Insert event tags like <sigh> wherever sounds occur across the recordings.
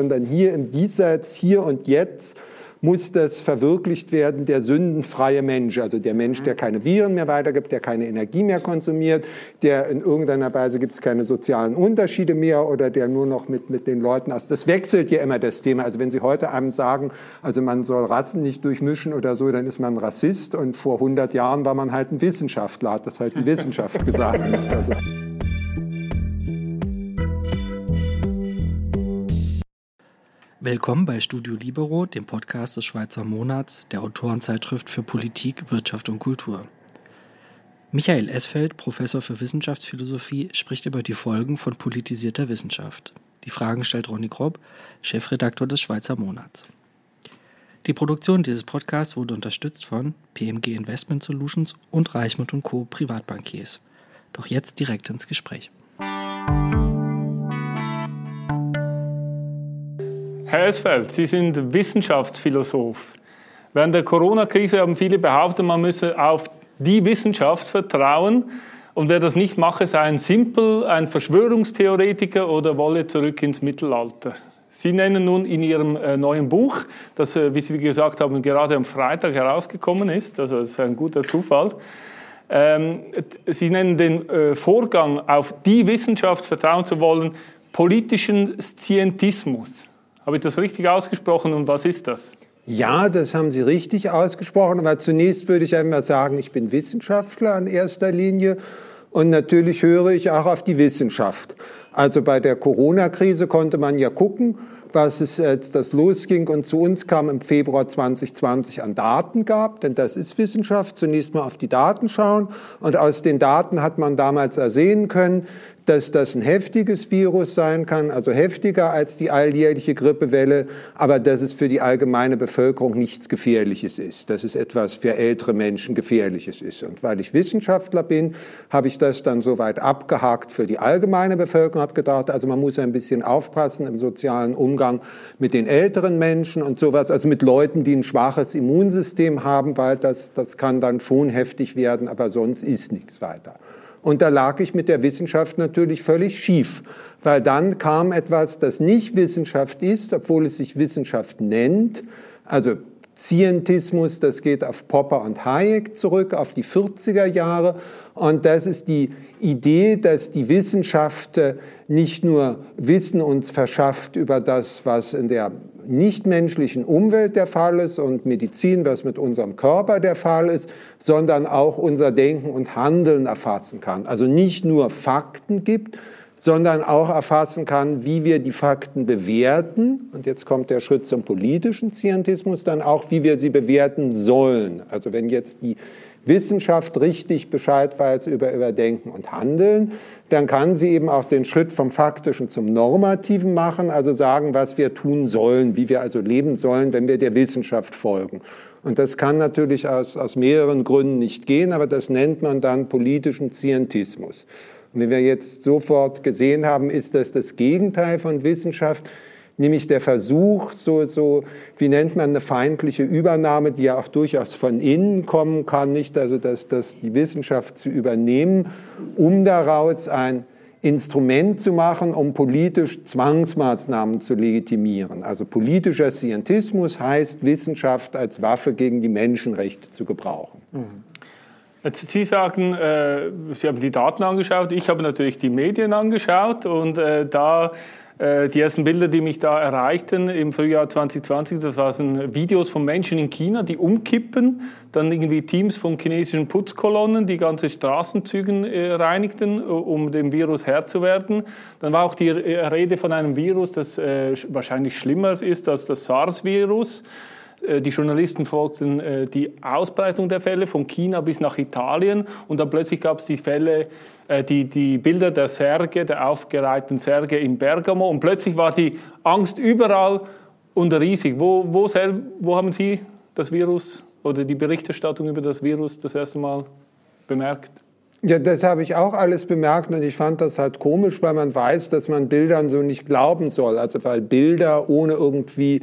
sondern hier im Diesseits, hier und jetzt muss das verwirklicht werden, der sündenfreie Mensch, also der Mensch, der keine Viren mehr weitergibt, der keine Energie mehr konsumiert, der in irgendeiner Weise gibt es keine sozialen Unterschiede mehr oder der nur noch mit, mit den Leuten, also das wechselt ja immer das Thema. Also wenn Sie heute einem sagen, also man soll Rassen nicht durchmischen oder so, dann ist man Rassist und vor 100 Jahren war man halt ein Wissenschaftler, hat das halt die <laughs> Wissenschaft gesagt. Also. Willkommen bei Studio Libero, dem Podcast des Schweizer Monats, der Autorenzeitschrift für Politik, Wirtschaft und Kultur. Michael Esfeld, Professor für Wissenschaftsphilosophie, spricht über die Folgen von politisierter Wissenschaft. Die Fragen stellt Ronny Grob, Chefredaktor des Schweizer Monats. Die Produktion dieses Podcasts wurde unterstützt von PMG Investment Solutions und Reichmut Co. Privatbankiers. Doch jetzt direkt ins Gespräch. Herr Esfeld, Sie sind Wissenschaftsphilosoph. Während der Corona-Krise haben viele behauptet, man müsse auf die Wissenschaft vertrauen. Und wer das nicht mache, sei ein Simpel, ein Verschwörungstheoretiker oder wolle zurück ins Mittelalter. Sie nennen nun in Ihrem äh, neuen Buch, das, äh, wie Sie gesagt haben, gerade am Freitag herausgekommen ist, also das ist ein guter Zufall, ähm, Sie nennen den äh, Vorgang, auf die Wissenschaft vertrauen zu wollen, politischen Scientismus. Habe ich das richtig ausgesprochen und was ist das? Ja, das haben Sie richtig ausgesprochen, aber zunächst würde ich einmal sagen, ich bin Wissenschaftler in erster Linie und natürlich höre ich auch auf die Wissenschaft. Also bei der Corona-Krise konnte man ja gucken, was es als das losging und zu uns kam im Februar 2020 an Daten gab, denn das ist Wissenschaft, zunächst mal auf die Daten schauen und aus den Daten hat man damals ersehen können, dass das ein heftiges Virus sein kann, also heftiger als die alljährliche Grippewelle, aber dass es für die allgemeine Bevölkerung nichts Gefährliches ist, dass es etwas für ältere Menschen Gefährliches ist. Und weil ich Wissenschaftler bin, habe ich das dann soweit abgehakt für die allgemeine Bevölkerung, habe gedacht, also man muss ein bisschen aufpassen im sozialen Umgang mit den älteren Menschen und sowas, also mit Leuten, die ein schwaches Immunsystem haben, weil das, das kann dann schon heftig werden, aber sonst ist nichts weiter. Und da lag ich mit der Wissenschaft natürlich völlig schief, weil dann kam etwas, das nicht Wissenschaft ist, obwohl es sich Wissenschaft nennt. Also Scientismus, das geht auf Popper und Hayek zurück, auf die 40er Jahre. Und das ist die Idee, dass die Wissenschaft äh, nicht nur Wissen uns verschafft über das, was in der nichtmenschlichen Umwelt der Fall ist und Medizin, was mit unserem Körper der Fall ist, sondern auch unser Denken und Handeln erfassen kann. Also nicht nur Fakten gibt, sondern auch erfassen kann, wie wir die Fakten bewerten. Und jetzt kommt der Schritt zum politischen Scientismus, dann auch, wie wir sie bewerten sollen. Also wenn jetzt die Wissenschaft richtig Bescheid weiß über, über Denken und Handeln, dann kann sie eben auch den Schritt vom Faktischen zum Normativen machen, also sagen, was wir tun sollen, wie wir also leben sollen, wenn wir der Wissenschaft folgen. Und das kann natürlich aus, aus mehreren Gründen nicht gehen, aber das nennt man dann politischen Scientismus. Und wie wir jetzt sofort gesehen haben, ist das das Gegenteil von Wissenschaft nämlich der Versuch, so, so, wie nennt man eine feindliche Übernahme, die ja auch durchaus von innen kommen kann, nicht also dass, dass die Wissenschaft zu übernehmen, um daraus ein Instrument zu machen, um politisch Zwangsmaßnahmen zu legitimieren. Also politischer Scientismus heißt, Wissenschaft als Waffe gegen die Menschenrechte zu gebrauchen. Mhm. Sie sagen, äh, Sie haben die Daten angeschaut, ich habe natürlich die Medien angeschaut und äh, da die ersten Bilder, die mich da erreichten im Frühjahr 2020, das waren Videos von Menschen in China, die umkippen, dann irgendwie Teams von chinesischen Putzkolonnen, die ganze Straßenzüge äh, reinigten, um dem Virus Herr zu werden. Dann war auch die Rede von einem Virus, das äh, wahrscheinlich schlimmer ist als das SARS-Virus. Äh, die Journalisten folgten äh, die Ausbreitung der Fälle von China bis nach Italien und dann plötzlich gab es die Fälle, äh, die, die Bilder der Särge, der aufgereihten Särge in Bergamo und plötzlich war die Angst überall und riesig. Wo, wo, wo haben Sie das Virus oder die Berichterstattung über das Virus das erste Mal bemerkt? Ja, das habe ich auch alles bemerkt und ich fand das halt komisch, weil man weiß, dass man Bildern so nicht glauben soll. Also weil Bilder ohne irgendwie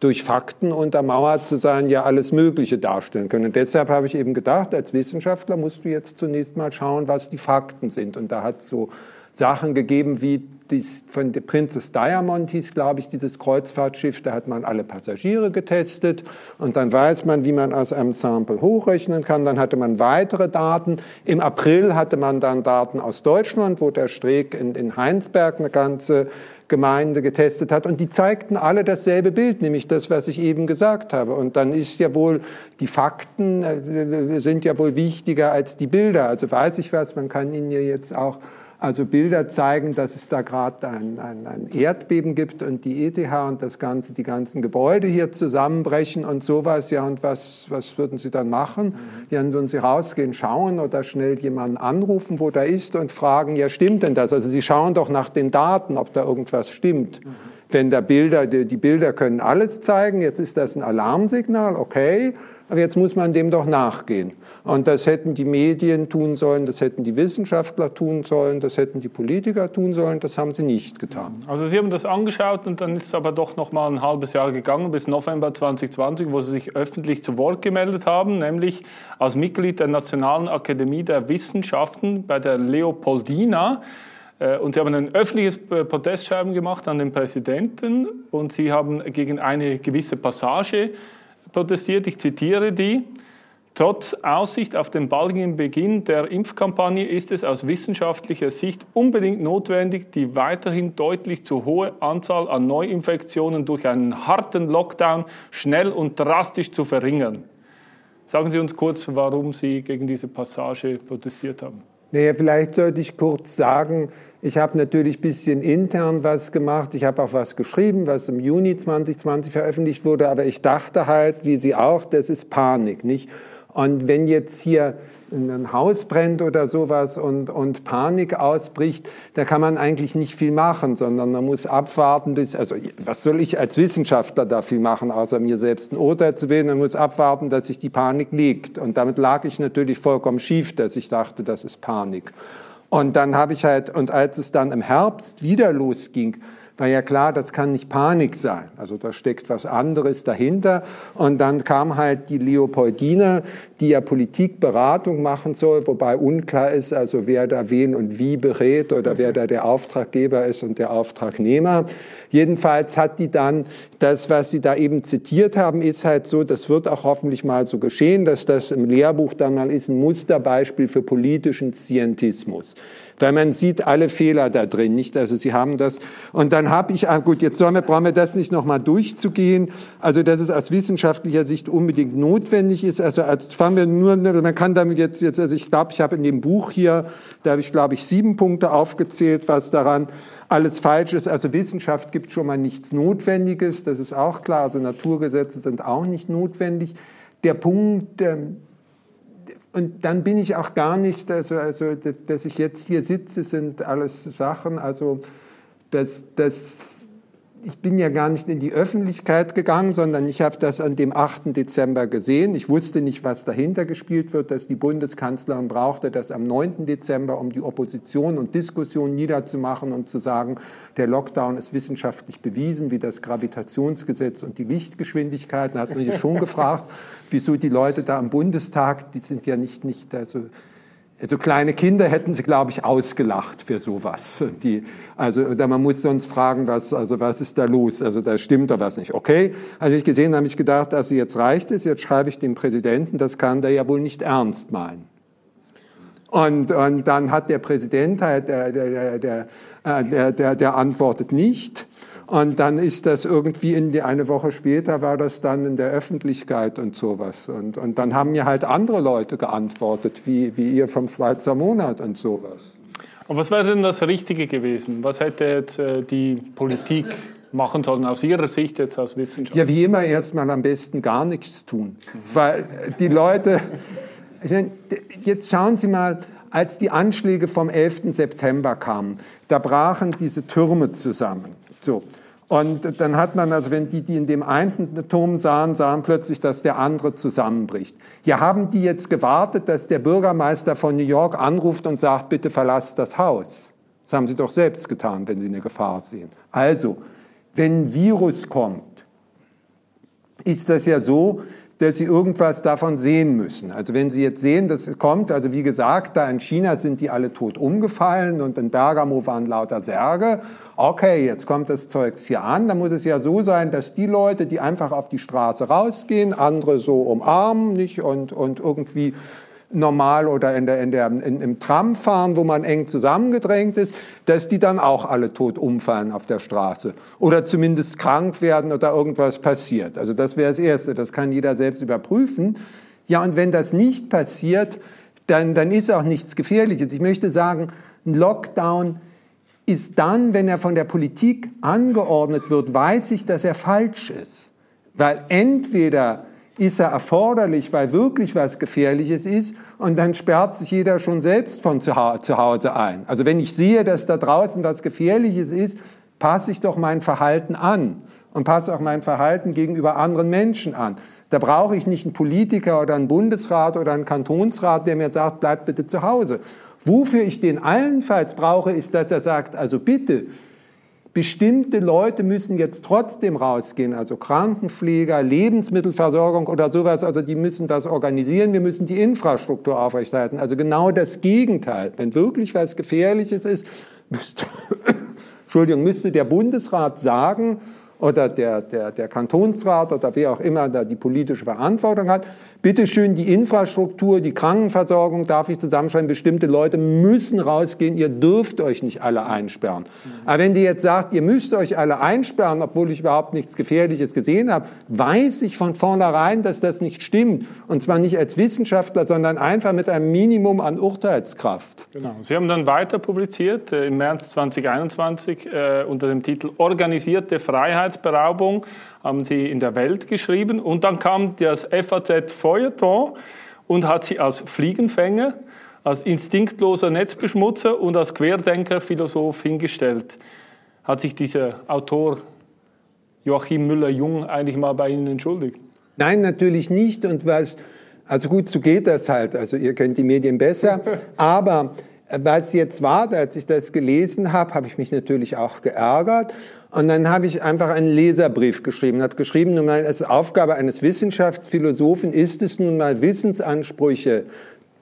durch Fakten untermauert zu sein, ja alles Mögliche darstellen können. Und deshalb habe ich eben gedacht, als Wissenschaftler musst du jetzt zunächst mal schauen, was die Fakten sind. Und da hat es so Sachen gegeben wie dies, von der Princess Diamond hieß, glaube ich, dieses Kreuzfahrtschiff, da hat man alle Passagiere getestet und dann weiß man, wie man aus einem Sample hochrechnen kann. Dann hatte man weitere Daten. Im April hatte man dann Daten aus Deutschland, wo der Streeck in, in Heinsberg eine ganze Gemeinde getestet hat. Und die zeigten alle dasselbe Bild, nämlich das, was ich eben gesagt habe. Und dann ist ja wohl, die Fakten äh, sind ja wohl wichtiger als die Bilder. Also weiß ich was, man kann Ihnen ja jetzt auch also Bilder zeigen, dass es da gerade ein, ein, ein, Erdbeben gibt und die ETH und das ganze, die ganzen Gebäude hier zusammenbrechen und sowas. Ja, und was, was würden Sie dann machen? Mhm. Ja, dann würden Sie rausgehen, schauen oder schnell jemanden anrufen, wo der ist und fragen, ja, stimmt denn das? Also Sie schauen doch nach den Daten, ob da irgendwas stimmt. Mhm. Wenn da Bilder, die, die Bilder können alles zeigen, jetzt ist das ein Alarmsignal, okay. Aber jetzt muss man dem doch nachgehen. Und das hätten die Medien tun sollen, das hätten die Wissenschaftler tun sollen, das hätten die Politiker tun sollen, das haben sie nicht getan. Also Sie haben das angeschaut und dann ist es aber doch noch mal ein halbes Jahr gegangen bis November 2020, wo Sie sich öffentlich zu Wort gemeldet haben, nämlich als Mitglied der Nationalen Akademie der Wissenschaften bei der Leopoldina. Äh, und Sie haben ein öffentliches Protestschreiben gemacht an den Präsidenten und Sie haben gegen eine gewisse Passage protestiert, ich zitiere die, Trotz Aussicht auf den baldigen Beginn der Impfkampagne ist es aus wissenschaftlicher Sicht unbedingt notwendig, die weiterhin deutlich zu hohe Anzahl an Neuinfektionen durch einen harten Lockdown schnell und drastisch zu verringern. Sagen Sie uns kurz, warum Sie gegen diese Passage protestiert haben. Naja, vielleicht sollte ich kurz sagen, ich habe natürlich ein bisschen intern was gemacht. Ich habe auch was geschrieben, was im Juni 2020 veröffentlicht wurde. Aber ich dachte halt, wie Sie auch, das ist Panik, nicht? Und wenn jetzt hier ein Haus brennt oder sowas und, und Panik ausbricht, da kann man eigentlich nicht viel machen, sondern man muss abwarten bis, also was soll ich als Wissenschaftler da viel machen, außer mir selbst ein Urteil zu wählen, man muss abwarten, dass sich die Panik legt. Und damit lag ich natürlich vollkommen schief, dass ich dachte, das ist Panik. Und dann habe ich halt, und als es dann im Herbst wieder losging, war ja klar, das kann nicht Panik sein. Also da steckt was anderes dahinter. Und dann kam halt die Leopoldina, die ja Politikberatung machen soll, wobei unklar ist, also wer da wen und wie berät oder wer da der Auftraggeber ist und der Auftragnehmer. Jedenfalls hat die dann das, was Sie da eben zitiert haben, ist halt so, das wird auch hoffentlich mal so geschehen, dass das im Lehrbuch dann mal ist ein Musterbeispiel für politischen Scientismus weil man sieht alle Fehler da drin, nicht? Also Sie haben das. Und dann habe ich, ah, gut, jetzt sollen wir, brauchen wir das nicht nochmal durchzugehen. Also, dass es aus wissenschaftlicher Sicht unbedingt notwendig ist. Also, als fangen wir nur, man kann damit jetzt, jetzt, also ich glaube, ich habe in dem Buch hier, da habe ich, glaube ich, sieben Punkte aufgezählt, was daran alles falsch ist. Also Wissenschaft gibt schon mal nichts Notwendiges, das ist auch klar. Also Naturgesetze sind auch nicht notwendig. Der Punkt, ähm, und dann bin ich auch gar nicht, also, also dass ich jetzt hier sitze, sind alles Sachen, also das, das, ich bin ja gar nicht in die Öffentlichkeit gegangen, sondern ich habe das an dem 8. Dezember gesehen. Ich wusste nicht, was dahinter gespielt wird, dass die Bundeskanzlerin brauchte das am 9. Dezember, um die Opposition und Diskussion niederzumachen und zu sagen, der Lockdown ist wissenschaftlich bewiesen, wie das Gravitationsgesetz und die Lichtgeschwindigkeit. Da hat man sich schon <laughs> gefragt, wieso die Leute da am Bundestag, die sind ja nicht, nicht also, also kleine Kinder hätten sie, glaube ich, ausgelacht für sowas. Die, also oder man muss sonst fragen, was, also was ist da los? Also da stimmt doch was nicht. Okay, als ich gesehen habe, ich gedacht, also jetzt reicht es, jetzt schreibe ich dem Präsidenten, das kann der ja wohl nicht ernst meinen. Und, und dann hat der Präsident der, der, der, der, der, der antwortet nicht. Und dann ist das irgendwie in die, eine Woche später war das dann in der Öffentlichkeit und sowas. Und, und dann haben mir halt andere Leute geantwortet, wie, wie ihr vom Schweizer Monat und sowas. Und was wäre denn das Richtige gewesen? Was hätte jetzt äh, die Politik machen sollen aus Ihrer Sicht jetzt als Wissenschaftler? Ja, wie immer erstmal am besten gar nichts tun. Mhm. Weil die Leute, jetzt schauen Sie mal, als die Anschläge vom 11. September kamen, da brachen diese Türme zusammen. So. Und dann hat man, also wenn die, die in dem einen Turm sahen, sahen plötzlich, dass der andere zusammenbricht. Hier haben die jetzt gewartet, dass der Bürgermeister von New York anruft und sagt, bitte verlasst das Haus. Das haben sie doch selbst getan, wenn sie eine Gefahr sehen. Also, wenn ein Virus kommt, ist das ja so, dass Sie irgendwas davon sehen müssen. Also wenn Sie jetzt sehen, dass es kommt, also wie gesagt, da in China sind die alle tot umgefallen und in Bergamo waren lauter Särge. Okay, jetzt kommt das Zeugs hier an, dann muss es ja so sein, dass die Leute, die einfach auf die Straße rausgehen, andere so umarmen, nicht und, und irgendwie normal oder in der, in der, in, im Tram fahren, wo man eng zusammengedrängt ist, dass die dann auch alle tot umfallen auf der Straße oder zumindest krank werden oder irgendwas passiert. Also das wäre das Erste, das kann jeder selbst überprüfen. Ja, und wenn das nicht passiert, dann, dann ist auch nichts Gefährliches. Ich möchte sagen, ein Lockdown ist dann, wenn er von der Politik angeordnet wird, weiß ich, dass er falsch ist. Weil entweder ist er erforderlich, weil wirklich was Gefährliches ist und dann sperrt sich jeder schon selbst von zu Hause ein. Also wenn ich sehe, dass da draußen was Gefährliches ist, passe ich doch mein Verhalten an und passe auch mein Verhalten gegenüber anderen Menschen an. Da brauche ich nicht einen Politiker oder einen Bundesrat oder einen Kantonsrat, der mir sagt, bleib bitte zu Hause. Wofür ich den allenfalls brauche, ist, dass er sagt, also bitte, Bestimmte Leute müssen jetzt trotzdem rausgehen, also Krankenpfleger, Lebensmittelversorgung oder sowas, also die müssen das organisieren, wir müssen die Infrastruktur aufrechterhalten. Also genau das Gegenteil. Wenn wirklich was Gefährliches ist, müsste, <coughs> Entschuldigung, müsste der Bundesrat sagen, oder der, der, der Kantonsrat oder wer auch immer da die politische Verantwortung hat, bitte schön die Infrastruktur, die Krankenversorgung darf ich zusammenschreiben, bestimmte Leute müssen rausgehen, ihr dürft euch nicht alle einsperren. Aber wenn die jetzt sagt, ihr müsst euch alle einsperren, obwohl ich überhaupt nichts Gefährliches gesehen habe, weiß ich von vornherein, dass das nicht stimmt. Und zwar nicht als Wissenschaftler, sondern einfach mit einem Minimum an Urteilskraft. Genau. Sie haben dann weiter publiziert äh, im März 2021 äh, unter dem Titel Organisierte Freiheitsberaubung haben sie in der Welt geschrieben. Und dann kam das FAZ Feuilleton und hat sie als Fliegenfänger, als instinktloser Netzbeschmutzer und als Querdenker-Philosoph hingestellt. Hat sich dieser Autor Joachim Müller-Jung eigentlich mal bei Ihnen entschuldigt? Nein, natürlich nicht. Und was, also gut, so geht das halt. Also ihr kennt die Medien besser. <laughs> Aber was jetzt war, als ich das gelesen habe, habe ich mich natürlich auch geärgert. Und dann habe ich einfach einen Leserbrief geschrieben, habe geschrieben, nun mal, als Aufgabe eines Wissenschaftsphilosophen ist es nun mal, Wissensansprüche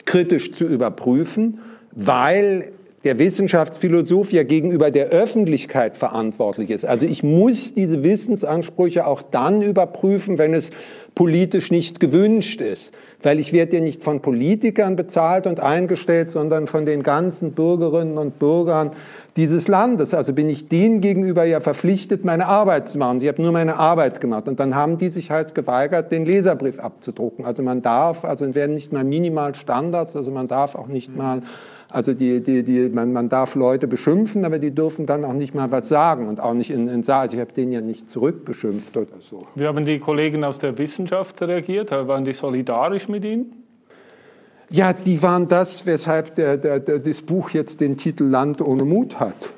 kritisch zu überprüfen, weil der Wissenschaftsphilosoph ja gegenüber der Öffentlichkeit verantwortlich ist. Also ich muss diese Wissensansprüche auch dann überprüfen, wenn es politisch nicht gewünscht ist. Weil ich werde ja nicht von Politikern bezahlt und eingestellt, sondern von den ganzen Bürgerinnen und Bürgern dieses Landes. Also bin ich denen gegenüber ja verpflichtet, meine Arbeit zu machen. Ich habe nur meine Arbeit gemacht. Und dann haben die sich halt geweigert, den Leserbrief abzudrucken. Also man darf, also werden nicht mal Minimalstandards, also man darf auch nicht mal also die, die, die, man, man darf Leute beschimpfen, aber die dürfen dann auch nicht mal was sagen und auch nicht in, in Saal. Also ich habe den ja nicht zurückbeschimpft oder so. Wie haben die Kollegen aus der Wissenschaft reagiert? Waren die solidarisch mit Ihnen? Ja, die waren das, weshalb der, der, der, das Buch jetzt den Titel Land ohne Mut hat.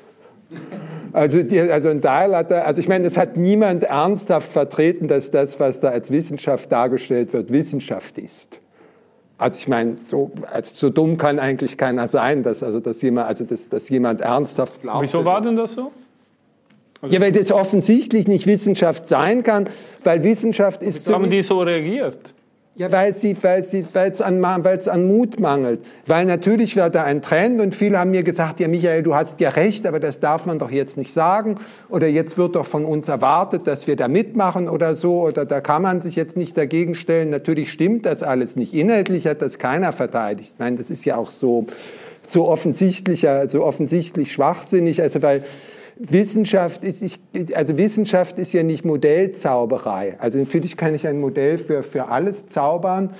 Also, die, also ein Teil hat er, also ich meine, es hat niemand ernsthaft vertreten, dass das, was da als Wissenschaft dargestellt wird, Wissenschaft ist. Also ich meine, so, also so dumm kann eigentlich keiner sein, dass, also, dass, jemand, also dass, dass jemand ernsthaft glaubt. Wieso war denn das so? Also ja, weil das offensichtlich nicht Wissenschaft sein kann, weil Wissenschaft ist... Wie haben die so reagiert? Ja, weil sie, weil sie, weil es an, weil es an Mut mangelt. Weil natürlich wird da ein Trend und viele haben mir gesagt, ja Michael, du hast ja recht, aber das darf man doch jetzt nicht sagen. Oder jetzt wird doch von uns erwartet, dass wir da mitmachen oder so. Oder da kann man sich jetzt nicht dagegen stellen. Natürlich stimmt das alles nicht. Inhaltlich hat das keiner verteidigt. Nein, das ist ja auch so, so offensichtlicher, so offensichtlich schwachsinnig. Also weil, Wissenschaft ist, ich, also Wissenschaft ist ja nicht Modellzauberei. Also natürlich kann ich ein Modell für, für alles zaubern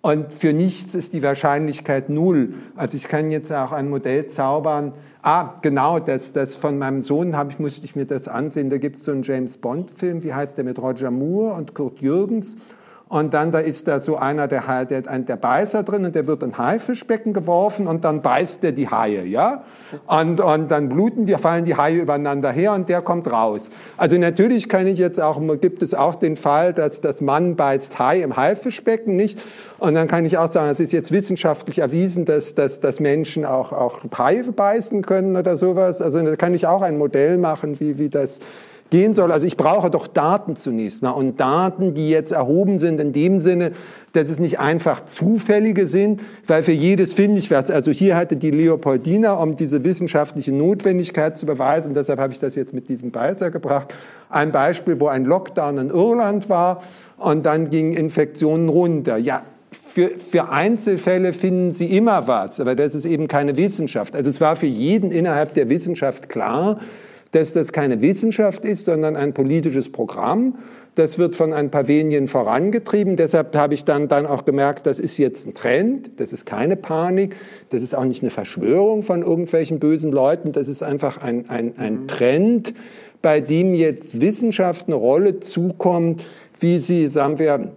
und für nichts ist die Wahrscheinlichkeit null. Also ich kann jetzt auch ein Modell zaubern. Ah, genau, das, das von meinem Sohn habe ich, musste ich mir das ansehen. Da gibt es so einen James Bond-Film, wie heißt der mit Roger Moore und Kurt Jürgens. Und dann da ist da so einer, der, der, der Beißer drin und der wird in Haifischbecken geworfen und dann beißt der die Haie, ja? Und, und dann bluten die, fallen die Haie übereinander her und der kommt raus. Also natürlich kann ich jetzt auch, gibt es auch den Fall, dass das Mann beißt Hai im Haifischbecken, nicht? Und dann kann ich auch sagen, es ist jetzt wissenschaftlich erwiesen, dass, dass, dass Menschen auch, auch Haie beißen können oder sowas. Also da kann ich auch ein Modell machen, wie, wie das, gehen soll. Also ich brauche doch Daten zunächst mal und Daten, die jetzt erhoben sind in dem Sinne, dass es nicht einfach zufällige sind, weil für jedes finde ich was. Also hier hatte die Leopoldina, um diese wissenschaftliche Notwendigkeit zu beweisen, deshalb habe ich das jetzt mit diesem Beißer gebracht, ein Beispiel, wo ein Lockdown in Irland war und dann gingen Infektionen runter. Ja, für, für, Einzelfälle finden Sie immer was, aber das ist eben keine Wissenschaft. Also es war für jeden innerhalb der Wissenschaft klar, dass das keine Wissenschaft ist, sondern ein politisches Programm. Das wird von ein paar wenigen vorangetrieben. Deshalb habe ich dann, dann auch gemerkt, das ist jetzt ein Trend. Das ist keine Panik. Das ist auch nicht eine Verschwörung von irgendwelchen bösen Leuten. Das ist einfach ein, ein, ein Trend, bei dem jetzt Wissenschaft eine Rolle zukommt, wie sie, sagen wir,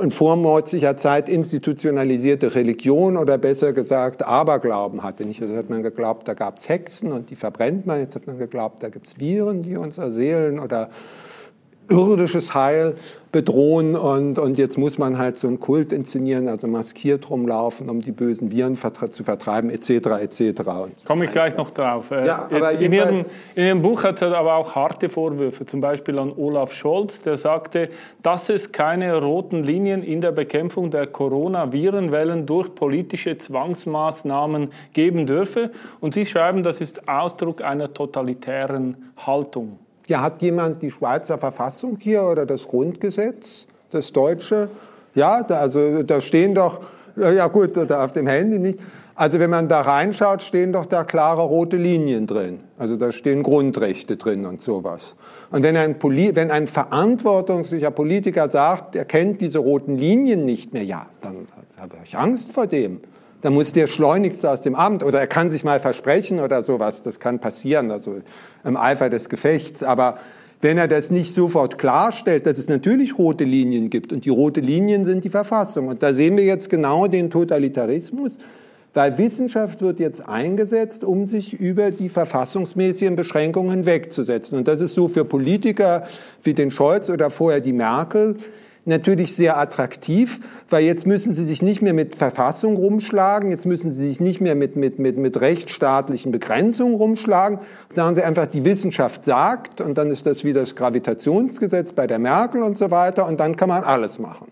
in vormordscher Zeit institutionalisierte Religion oder besser gesagt Aberglauben hatte. Nicht? Also hat man geglaubt, da gab es Hexen und die verbrennt man. Jetzt hat man geglaubt, da gibt es Viren, die uns erseelen oder irdisches Heil bedrohen und, und jetzt muss man halt so einen Kult inszenieren, also maskiert rumlaufen, um die bösen Viren zu vertreiben, etc., etc. Komme ich gleich noch drauf. Äh, ja, aber in, Ihrem, in Ihrem Buch hat es aber auch harte Vorwürfe, zum Beispiel an Olaf Scholz, der sagte, dass es keine roten Linien in der Bekämpfung der Corona-Virenwellen durch politische Zwangsmaßnahmen geben dürfe. Und Sie schreiben, das ist Ausdruck einer totalitären Haltung. Ja, hat jemand die Schweizer Verfassung hier oder das Grundgesetz, das deutsche? Ja, da, also da stehen doch, ja gut, oder auf dem Handy nicht. Also wenn man da reinschaut, stehen doch da klare rote Linien drin. Also da stehen Grundrechte drin und sowas. Und wenn ein, Poli wenn ein verantwortungslicher Politiker sagt, er kennt diese roten Linien nicht mehr, ja, dann habe ich Angst vor dem dann muss der schleunigst aus dem Amt oder er kann sich mal versprechen oder sowas, das kann passieren, also im Eifer des Gefechts. Aber wenn er das nicht sofort klarstellt, dass es natürlich rote Linien gibt und die rote Linien sind die Verfassung. Und da sehen wir jetzt genau den Totalitarismus, weil Wissenschaft wird jetzt eingesetzt, um sich über die verfassungsmäßigen Beschränkungen hinwegzusetzen. Und das ist so für Politiker wie den Scholz oder vorher die Merkel natürlich sehr attraktiv, weil jetzt müssen sie sich nicht mehr mit Verfassung rumschlagen, jetzt müssen sie sich nicht mehr mit, mit, mit, mit rechtsstaatlichen Begrenzungen rumschlagen, sagen sie einfach, die Wissenschaft sagt und dann ist das wie das Gravitationsgesetz bei der Merkel und so weiter und dann kann man alles machen.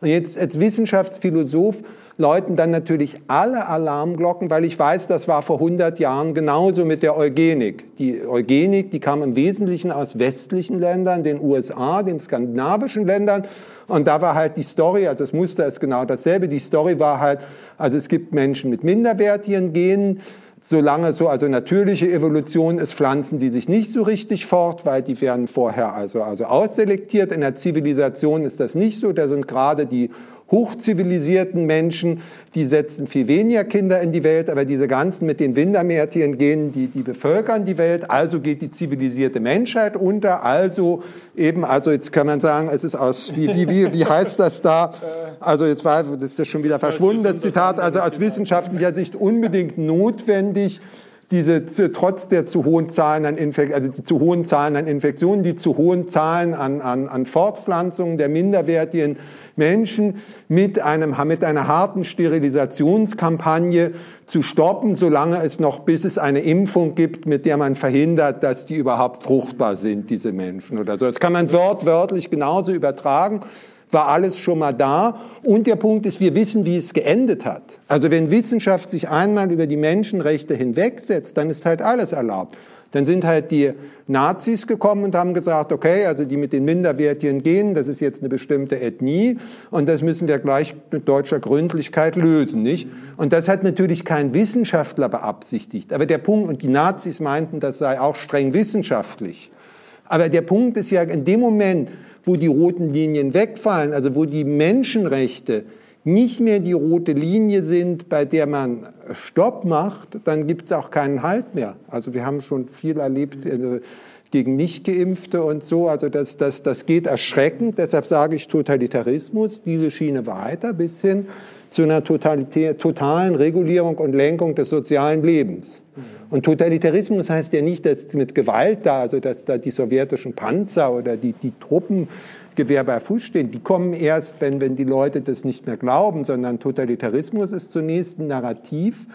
Und jetzt als Wissenschaftsphilosoph läuten dann natürlich alle Alarmglocken, weil ich weiß, das war vor 100 Jahren genauso mit der Eugenik. Die Eugenik, die kam im Wesentlichen aus westlichen Ländern, den USA, den skandinavischen Ländern und da war halt die Story, also das Muster ist genau dasselbe. Die Story war halt, also es gibt Menschen mit minderwertigen Genen, solange so, also natürliche Evolution ist, pflanzen die sich nicht so richtig fort, weil die werden vorher also, also ausselektiert. In der Zivilisation ist das nicht so. Da sind gerade die hochzivilisierten Menschen, die setzen viel weniger Kinder in die Welt, aber diese ganzen mit den Windermärtien gehen, die, die bevölkern die Welt, also geht die zivilisierte Menschheit unter, also eben, also jetzt kann man sagen, es ist aus, wie, wie, wie, wie heißt das da? Also jetzt war, das ist schon wieder verschwunden, das Zitat, also aus wissenschaftlicher Sicht unbedingt notwendig, diese trotz der zu hohen Zahlen an Infek also die zu hohen Zahlen an Infektionen, die zu hohen Zahlen an, an, an Fortpflanzungen der minderwertigen Menschen mit, einem, mit einer harten Sterilisationskampagne zu stoppen, solange es noch, bis es eine Impfung gibt, mit der man verhindert, dass die überhaupt fruchtbar sind, diese Menschen oder so. Das kann man wortwörtlich genauso übertragen war alles schon mal da. Und der Punkt ist, wir wissen, wie es geendet hat. Also wenn Wissenschaft sich einmal über die Menschenrechte hinwegsetzt, dann ist halt alles erlaubt. Dann sind halt die Nazis gekommen und haben gesagt, okay, also die mit den minderwertigen Genen, das ist jetzt eine bestimmte Ethnie und das müssen wir gleich mit deutscher Gründlichkeit lösen, nicht? Und das hat natürlich kein Wissenschaftler beabsichtigt. Aber der Punkt, und die Nazis meinten, das sei auch streng wissenschaftlich. Aber der Punkt ist ja, in dem Moment, wo die roten Linien wegfallen, also wo die Menschenrechte nicht mehr die rote Linie sind, bei der man Stopp macht, dann gibt es auch keinen Halt mehr. Also wir haben schon viel erlebt also gegen Nichtgeimpfte und so. Also das, das, das geht erschreckend. Deshalb sage ich Totalitarismus, diese Schiene weiter bis hin zu einer totalen Regulierung und Lenkung des sozialen Lebens. Und Totalitarismus heißt ja nicht, dass mit Gewalt da, also dass da die sowjetischen Panzer oder die, die Truppen bei Fuß stehen, die kommen erst, wenn, wenn die Leute das nicht mehr glauben, sondern Totalitarismus ist zunächst ein Narrativ,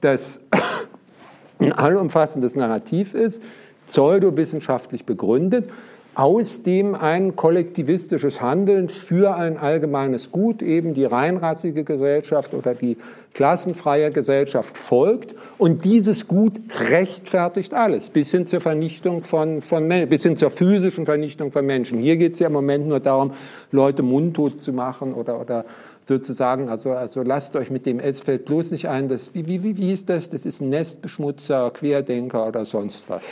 das ein allumfassendes Narrativ ist, pseudowissenschaftlich begründet, aus dem ein kollektivistisches Handeln für ein allgemeines Gut, eben die reinrassige Gesellschaft oder die klassenfreie Gesellschaft folgt. Und dieses Gut rechtfertigt alles, bis hin zur Vernichtung von, von bis hin zur physischen Vernichtung von Menschen. Hier geht es ja im Moment nur darum, Leute mundtot zu machen oder, oder sozusagen, also, also lasst euch mit dem S fällt bloß nicht ein, das, wie, wie, wie, hieß das? Das ist ein Nestbeschmutzer, Querdenker oder sonst was.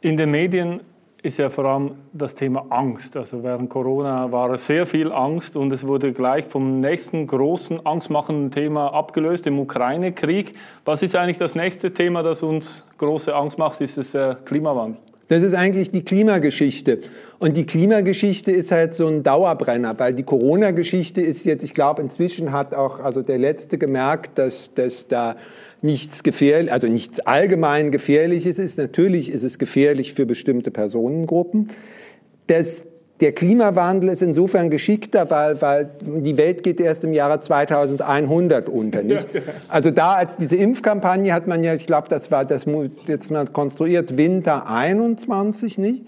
In den Medien ist ja vor allem das Thema Angst. Also während Corona war sehr viel Angst und es wurde gleich vom nächsten großen angstmachenden Thema abgelöst, dem Ukraine-Krieg. Was ist eigentlich das nächste Thema, das uns große Angst macht? Ist es der Klimawandel? Das ist eigentlich die Klimageschichte. Und die Klimageschichte ist halt so ein Dauerbrenner, weil die Corona-Geschichte ist jetzt, ich glaube, inzwischen hat auch also der Letzte gemerkt, dass, dass da nichts gefährlich, also nichts allgemein gefährliches ist. Natürlich ist es gefährlich für bestimmte Personengruppen. Das, der Klimawandel ist insofern geschickter, weil, weil die Welt geht erst im Jahre 2100 unter, nicht? Also da als diese Impfkampagne hat man ja, ich glaube, das war das jetzt mal konstruiert Winter 21, nicht?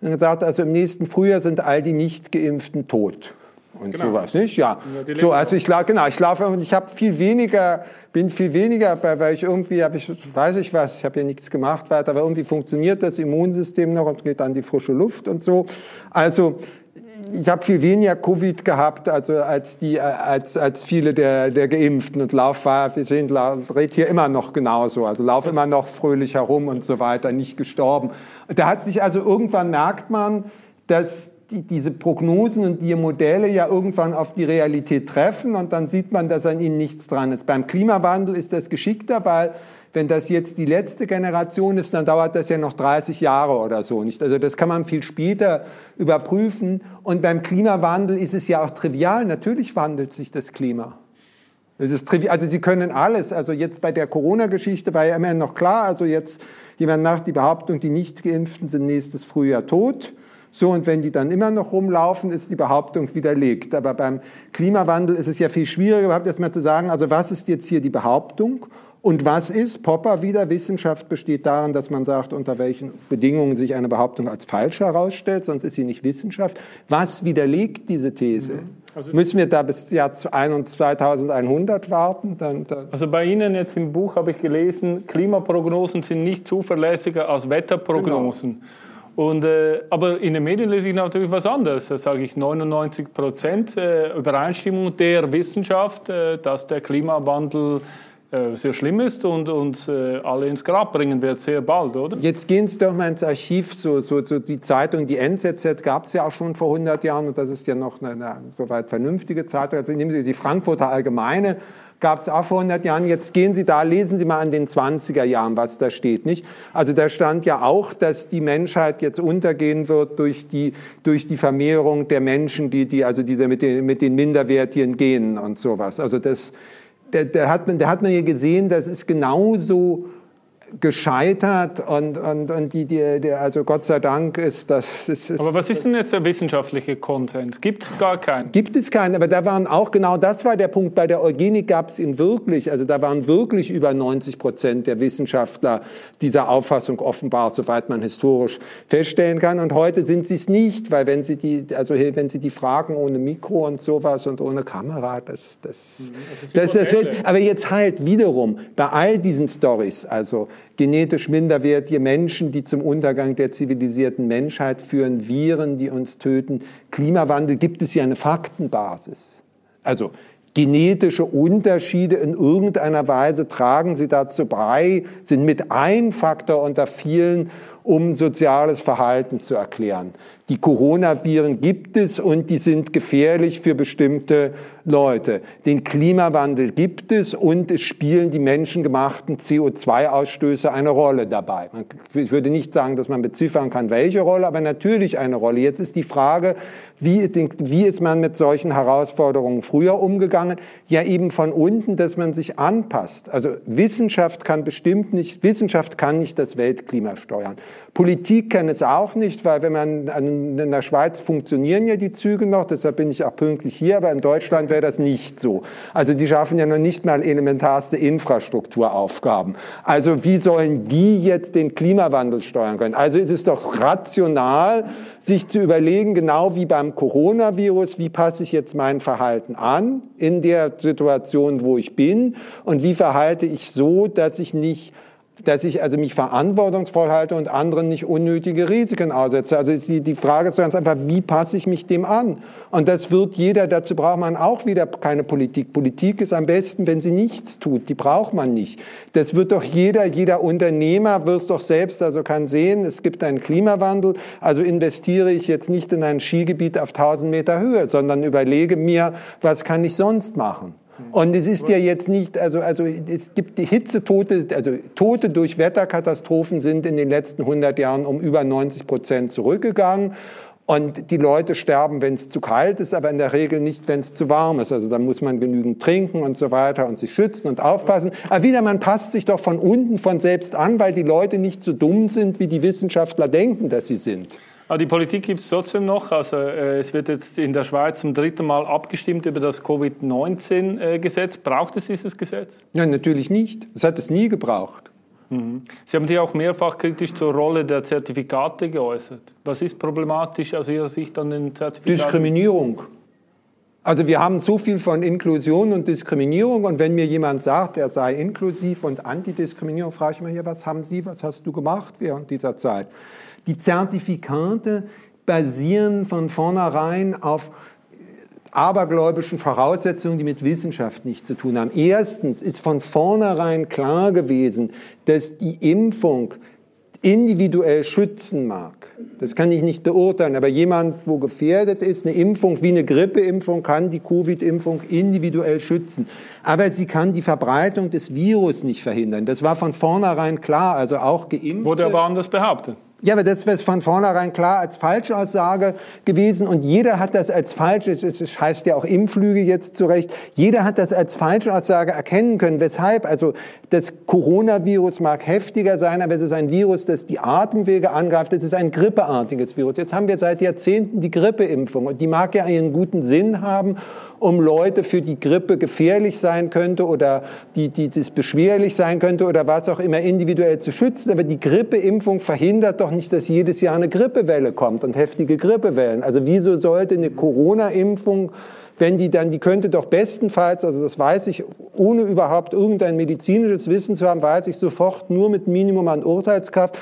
Und gesagt, also im nächsten Frühjahr sind all die nicht geimpften tot und genau. sowas, nicht? Ja. ja so, also ich laufe, genau, ich laufe und ich habe viel weniger bin viel weniger, weil ich irgendwie habe ich, weiß ich was, ich habe ja nichts gemacht weiter, aber irgendwie funktioniert das Immunsystem noch und geht an die frische Luft und so. Also ich habe viel weniger Covid gehabt, also als die, als, als viele der, der Geimpften und Lauf war, wir sehen, dreht hier immer noch genauso, also Lauf immer noch fröhlich herum und so weiter, nicht gestorben. Da hat sich also irgendwann merkt man, dass die, diese Prognosen und die Modelle ja irgendwann auf die Realität treffen und dann sieht man, dass an ihnen nichts dran ist. Beim Klimawandel ist das geschickter, weil wenn das jetzt die letzte Generation ist, dann dauert das ja noch 30 Jahre oder so. Nicht? Also das kann man viel später überprüfen. Und beim Klimawandel ist es ja auch trivial. Natürlich wandelt sich das Klima. Es ist trivial. Also Sie können alles. Also jetzt bei der Corona-Geschichte war ja immerhin noch klar. Also jetzt jemand macht die Behauptung, die Nicht-Geimpften sind nächstes Frühjahr tot. So, und wenn die dann immer noch rumlaufen, ist die Behauptung widerlegt. Aber beim Klimawandel ist es ja viel schwieriger, überhaupt erstmal zu sagen, also was ist jetzt hier die Behauptung? Und was ist, Popper wieder, Wissenschaft besteht darin, dass man sagt, unter welchen Bedingungen sich eine Behauptung als falsch herausstellt, sonst ist sie nicht Wissenschaft. Was widerlegt diese These? Mhm. Also Müssen wir da bis Jahr 2100 warten? Dann, dann also bei Ihnen jetzt im Buch habe ich gelesen, Klimaprognosen sind nicht zuverlässiger als Wetterprognosen. Genau. Und, äh, aber in den Medien lese ich natürlich was anderes. Da sage ich 99 Prozent äh, Übereinstimmung der Wissenschaft, äh, dass der Klimawandel äh, sehr schlimm ist und uns äh, alle ins Grab bringen wird, sehr bald, oder? Jetzt gehen Sie doch mal ins Archiv, so, so, so die Zeitung, die NZZ gab es ja auch schon vor 100 Jahren und das ist ja noch eine, eine soweit vernünftige Zeitung. Also nehmen Sie die Frankfurter Allgemeine, gab es auch vor 100 Jahren. Jetzt gehen Sie da, lesen Sie mal an den 20er Jahren, was da steht, nicht? Also da stand ja auch, dass die Menschheit jetzt untergehen wird durch die, durch die Vermehrung der Menschen, die, die also diese mit den, mit den minderwertigen Genen und sowas. Also das, der, der hat man, der hat man hier gesehen, das ist genauso gescheitert und, und, und die, die, die, also Gott sei Dank ist das. Ist, aber was ist denn jetzt der wissenschaftliche Konsens? Gibt gar keinen? Gibt es keinen, aber da waren auch genau das war der Punkt. Bei der Eugenik gab es ihn wirklich, also da waren wirklich über 90 Prozent der Wissenschaftler dieser Auffassung offenbar, soweit man historisch feststellen kann. Und heute sind sie es nicht, weil wenn sie die, also wenn sie die Fragen ohne Mikro und sowas und ohne Kamera, das, das, mhm, das, das, das wird, aber jetzt halt wiederum bei all diesen Stories, also genetisch minderwertige Menschen, die zum Untergang der zivilisierten Menschheit führen, Viren, die uns töten. Klimawandel gibt es ja eine Faktenbasis. Also genetische Unterschiede in irgendeiner Weise tragen sie dazu bei, sind mit ein Faktor unter vielen, um soziales Verhalten zu erklären. Die Coronaviren gibt es und die sind gefährlich für bestimmte Leute. Den Klimawandel gibt es und es spielen die menschengemachten CO2-Ausstöße eine Rolle dabei. Ich würde nicht sagen, dass man beziffern kann, welche Rolle, aber natürlich eine Rolle. Jetzt ist die Frage, wie, wie ist man mit solchen Herausforderungen früher umgegangen? Ja, eben von unten, dass man sich anpasst. Also Wissenschaft kann bestimmt nicht, Wissenschaft kann nicht das Weltklima steuern. Politik kann es auch nicht, weil wenn man eine in der Schweiz funktionieren ja die Züge noch, deshalb bin ich auch pünktlich hier, aber in Deutschland wäre das nicht so. Also die schaffen ja noch nicht mal elementarste Infrastrukturaufgaben. Also wie sollen die jetzt den Klimawandel steuern können? Also ist es doch rational, sich zu überlegen, genau wie beim Coronavirus, wie passe ich jetzt mein Verhalten an in der Situation, wo ich bin und wie verhalte ich so, dass ich nicht dass ich also mich verantwortungsvoll halte und anderen nicht unnötige Risiken aussetze. Also ist die, die Frage ist ganz einfach, wie passe ich mich dem an? Und das wird jeder, dazu braucht man auch wieder keine Politik. Politik ist am besten, wenn sie nichts tut. Die braucht man nicht. Das wird doch jeder, jeder Unternehmer wird es doch selbst, also kann sehen, es gibt einen Klimawandel, also investiere ich jetzt nicht in ein Skigebiet auf 1000 Meter Höhe, sondern überlege mir, was kann ich sonst machen? Und es ist ja jetzt nicht, also, also es gibt die Hitzetote, also Tote durch Wetterkatastrophen sind in den letzten 100 Jahren um über 90 Prozent zurückgegangen. Und die Leute sterben, wenn es zu kalt ist, aber in der Regel nicht, wenn es zu warm ist. Also dann muss man genügend trinken und so weiter und sich schützen und aufpassen. Aber wieder, man passt sich doch von unten von selbst an, weil die Leute nicht so dumm sind, wie die Wissenschaftler denken, dass sie sind. Aber die Politik gibt es trotzdem noch. Also äh, es wird jetzt in der Schweiz zum dritten Mal abgestimmt über das Covid-19-Gesetz. Braucht es dieses Gesetz? Nein, natürlich nicht. Es hat es nie gebraucht. Mhm. Sie haben sich auch mehrfach kritisch zur Rolle der Zertifikate geäußert. Was ist problematisch aus Ihrer Sicht an den Zertifikaten? Diskriminierung. Also wir haben so viel von Inklusion und Diskriminierung und wenn mir jemand sagt, er sei inklusiv und Antidiskriminierung, frage ich mich hier, was haben Sie, was hast du gemacht während dieser Zeit? Die Zertifikate basieren von vornherein auf abergläubischen Voraussetzungen, die mit Wissenschaft nichts zu tun haben. Erstens ist von vornherein klar gewesen, dass die Impfung individuell schützen mag. Das kann ich nicht beurteilen, aber jemand, wo gefährdet ist, eine Impfung wie eine Grippeimpfung kann die Covid-Impfung individuell schützen. Aber sie kann die Verbreitung des Virus nicht verhindern. Das war von vornherein klar, also auch geimpft. Wurde aber anders behauptet. Ja, aber das ist von vornherein klar als Falschaussage gewesen und jeder hat das als falsch, das heißt ja auch Impflüge jetzt zurecht, jeder hat das als Falschaussage erkennen können. Weshalb? Also das Coronavirus mag heftiger sein, aber es ist ein Virus, das die Atemwege angreift, es ist ein grippeartiges Virus. Jetzt haben wir seit Jahrzehnten die Grippeimpfung und die mag ja einen guten Sinn haben um Leute für die Grippe gefährlich sein könnte oder die, die das beschwerlich sein könnte oder was auch immer individuell zu schützen. Aber die Grippeimpfung verhindert doch nicht, dass jedes Jahr eine Grippewelle kommt und heftige Grippewellen. Also wieso sollte eine Corona-Impfung wenn die dann, die könnte doch bestenfalls, also das weiß ich, ohne überhaupt irgendein medizinisches Wissen zu haben, weiß ich sofort nur mit Minimum an Urteilskraft,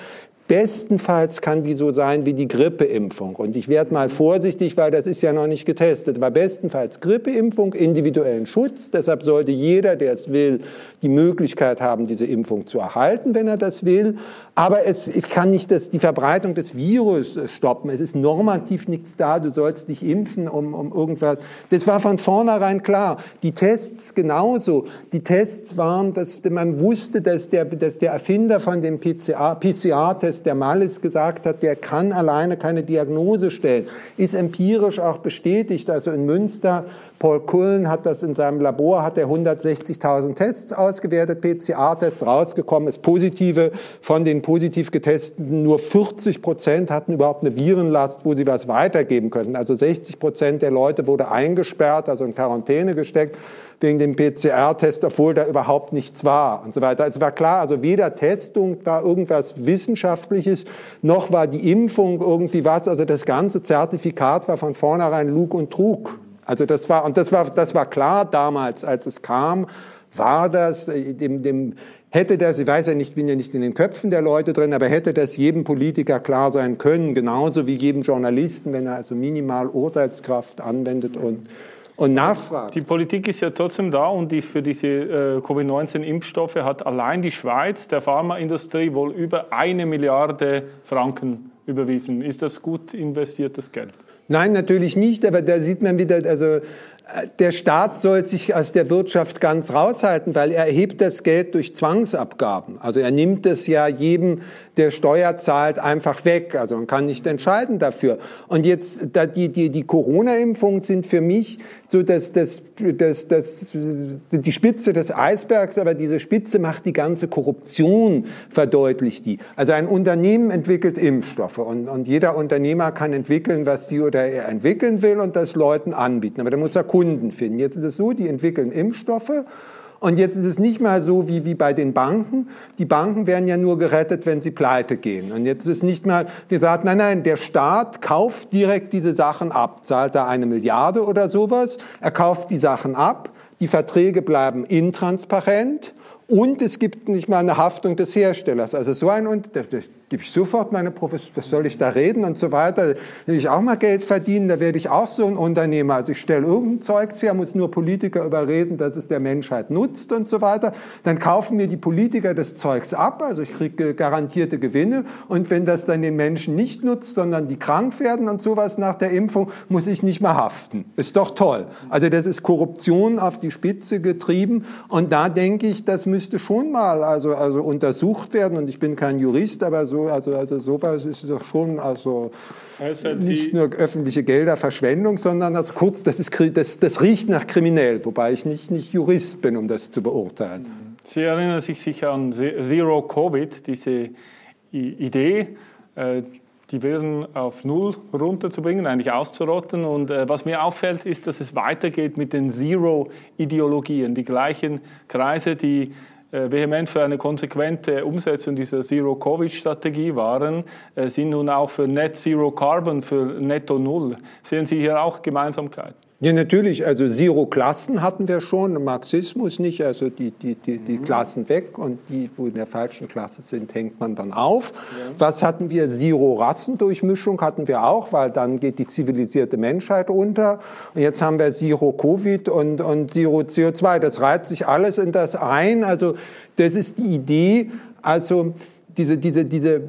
Bestenfalls kann die so sein wie die Grippeimpfung. Und ich werde mal vorsichtig, weil das ist ja noch nicht getestet. Aber bestenfalls Grippeimpfung, individuellen Schutz. Deshalb sollte jeder, der es will, die Möglichkeit haben, diese Impfung zu erhalten, wenn er das will. Aber es, es kann nicht das, die Verbreitung des Virus stoppen. Es ist normativ nichts da. Du sollst dich impfen, um, um irgendwas. Das war von vornherein klar. Die Tests genauso. Die Tests waren, dass man wusste, dass der, dass der Erfinder von dem PCR-Test der Malles gesagt hat, der kann alleine keine Diagnose stellen, ist empirisch auch bestätigt. Also in Münster, Paul Kullen hat das in seinem Labor, hat er 160.000 Tests ausgewertet, PCR-Test rausgekommen, ist positive. Von den positiv getesteten nur 40 Prozent hatten überhaupt eine Virenlast, wo sie was weitergeben könnten. Also 60 Prozent der Leute wurde eingesperrt, also in Quarantäne gesteckt wegen dem PCR-Test, obwohl da überhaupt nichts war und so weiter. Es war klar, also weder Testung war irgendwas Wissenschaftliches, noch war die Impfung irgendwie was. Also das ganze Zertifikat war von vornherein Lug und Trug. Also das war, und das war, das war klar damals, als es kam, war das äh, dem, dem, hätte das, ich weiß ja nicht, bin ja nicht in den Köpfen der Leute drin, aber hätte das jedem Politiker klar sein können, genauso wie jedem Journalisten, wenn er also minimal Urteilskraft anwendet und und nachfragt. Die Politik ist ja trotzdem da und die für diese äh, Covid-19-Impfstoffe hat allein die Schweiz der Pharmaindustrie wohl über eine Milliarde Franken überwiesen. Ist das gut investiertes Geld? Nein, natürlich nicht, aber da sieht man wieder, also der Staat soll sich aus der Wirtschaft ganz raushalten, weil er erhebt das Geld durch Zwangsabgaben. Also er nimmt es ja jedem der Steuer zahlt, einfach weg. Also man kann nicht entscheiden dafür. Und jetzt, da die, die, die Corona-Impfungen sind für mich so das, das, das, das, die Spitze des Eisbergs, aber diese Spitze macht die ganze Korruption, verdeutlicht die. Also ein Unternehmen entwickelt Impfstoffe und, und jeder Unternehmer kann entwickeln, was sie oder er entwickeln will und das Leuten anbieten. Aber da muss er Kunden finden. Jetzt ist es so, die entwickeln Impfstoffe und jetzt ist es nicht mal so wie, wie bei den Banken. Die Banken werden ja nur gerettet, wenn sie pleite gehen. Und jetzt ist es nicht mal, die sagt, nein, nein, der Staat kauft direkt diese Sachen ab. Zahlt er eine Milliarde oder sowas. Er kauft die Sachen ab. Die Verträge bleiben intransparent. Und es gibt nicht mal eine Haftung des Herstellers. Also so ein, und da gebe ich sofort meine Professor, was soll ich da reden und so weiter. Will ich auch mal Geld verdienen, da werde ich auch so ein Unternehmer. Also ich stelle irgendein Zeugs her, muss nur Politiker überreden, dass es der Menschheit nutzt und so weiter. Dann kaufen mir die Politiker das Zeugs ab, also ich kriege garantierte Gewinne. Und wenn das dann den Menschen nicht nutzt, sondern die krank werden und sowas nach der Impfung, muss ich nicht mehr haften. Ist doch toll. Also das ist Korruption auf die Spitze getrieben. Und da denke ich, das müssen müsste schon mal also, also untersucht werden. Und ich bin kein Jurist, aber so, also, also sowas ist doch schon also nicht nur öffentliche Gelder Verschwendung, sondern also kurz, das, ist, das, das riecht nach kriminell, wobei ich nicht, nicht Jurist bin, um das zu beurteilen. Sie erinnern sich sicher an Zero Covid, diese Idee, äh, die Viren auf Null runterzubringen, eigentlich auszurotten. Und äh, was mir auffällt, ist, dass es weitergeht mit den Zero-Ideologien. Die gleichen Kreise, die äh, vehement für eine konsequente Umsetzung dieser Zero-Covid-Strategie waren, äh, sind nun auch für Net Zero Carbon, für Netto Null. Sehen Sie hier auch Gemeinsamkeiten? Ja, natürlich. Also Zero-Klassen hatten wir schon, Marxismus nicht. Also die, die, die, die mhm. Klassen weg und die, wo in der falschen Klasse sind, hängt man dann auf. Ja. Was hatten wir? Zero-Rassendurchmischung hatten wir auch, weil dann geht die zivilisierte Menschheit unter. Und jetzt haben wir Zero-Covid und, und Zero-CO2. Das reiht sich alles in das ein. Also das ist die Idee. Also diese, diese, diese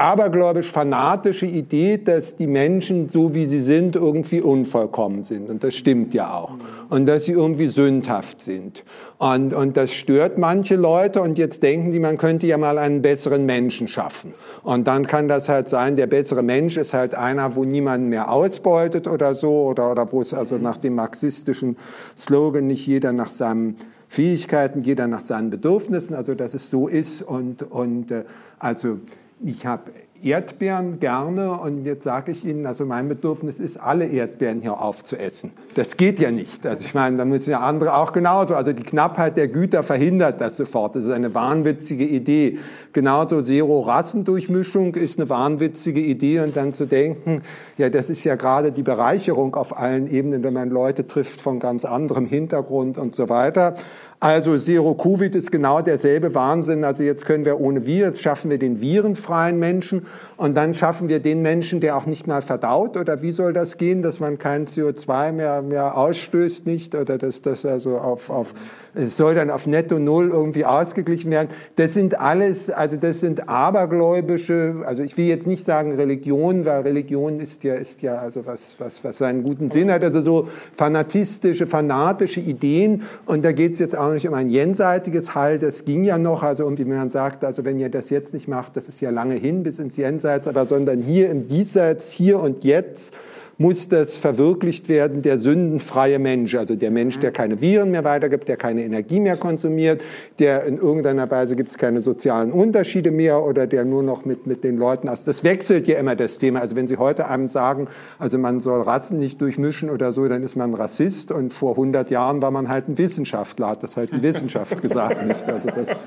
abergläubisch-fanatische Idee, dass die Menschen, so wie sie sind, irgendwie unvollkommen sind. Und das stimmt ja auch. Und dass sie irgendwie sündhaft sind. Und, und das stört manche Leute. Und jetzt denken die, man könnte ja mal einen besseren Menschen schaffen. Und dann kann das halt sein, der bessere Mensch ist halt einer, wo niemand mehr ausbeutet oder so. Oder, oder wo es also nach dem marxistischen Slogan nicht jeder nach seinen Fähigkeiten, jeder nach seinen Bedürfnissen, also dass es so ist. Und, und äh, also ich habe Erdbeeren gerne und jetzt sage ich Ihnen, also mein Bedürfnis ist, alle Erdbeeren hier aufzuessen. Das geht ja nicht. Also ich meine, da müssen ja andere auch genauso. Also die Knappheit der Güter verhindert das sofort. Das ist eine wahnwitzige Idee. Genauso Zero-Rassendurchmischung ist eine wahnwitzige Idee und dann zu denken, ja, das ist ja gerade die Bereicherung auf allen Ebenen, wenn man Leute trifft von ganz anderem Hintergrund und so weiter. Also Zero Covid ist genau derselbe Wahnsinn. Also jetzt können wir ohne Viren, jetzt schaffen wir den virenfreien Menschen und dann schaffen wir den Menschen, der auch nicht mal verdaut. Oder wie soll das gehen, dass man kein CO2 mehr, mehr ausstößt, nicht? Oder dass das also auf, auf es soll dann auf Netto Null irgendwie ausgeglichen werden. Das sind alles, also das sind abergläubische, also ich will jetzt nicht sagen Religion, weil Religion ist ja, ist ja also was, was, was seinen guten Sinn hat, also so fanatistische, fanatische Ideen. Und da geht es jetzt auch nicht um ein jenseitiges Heil, das ging ja noch, also irgendwie man sagt, also wenn ihr das jetzt nicht macht, das ist ja lange hin bis ins Jenseits, aber sondern hier im Diesseits, hier und jetzt, muss das verwirklicht werden, der sündenfreie Mensch, also der Mensch, der keine Viren mehr weitergibt, der keine Energie mehr konsumiert, der in irgendeiner Weise gibt es keine sozialen Unterschiede mehr oder der nur noch mit, mit den Leuten, also das wechselt ja immer das Thema. Also wenn Sie heute einem sagen, also man soll Rassen nicht durchmischen oder so, dann ist man Rassist und vor 100 Jahren war man halt ein Wissenschaftler, hat das halt die Wissenschaft <laughs> gesagt, nicht? Also das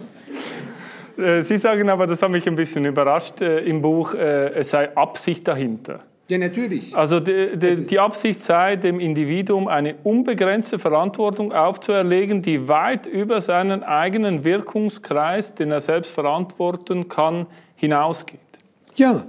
äh, Sie sagen aber, das hat mich ein bisschen überrascht äh, im Buch, äh, es sei Absicht dahinter. Ja, natürlich. Also die, die, also die, Absicht sei, dem Individuum eine unbegrenzte Verantwortung aufzuerlegen, die weit über seinen eigenen Wirkungskreis, den er selbst verantworten kann, hinausgeht. Ja,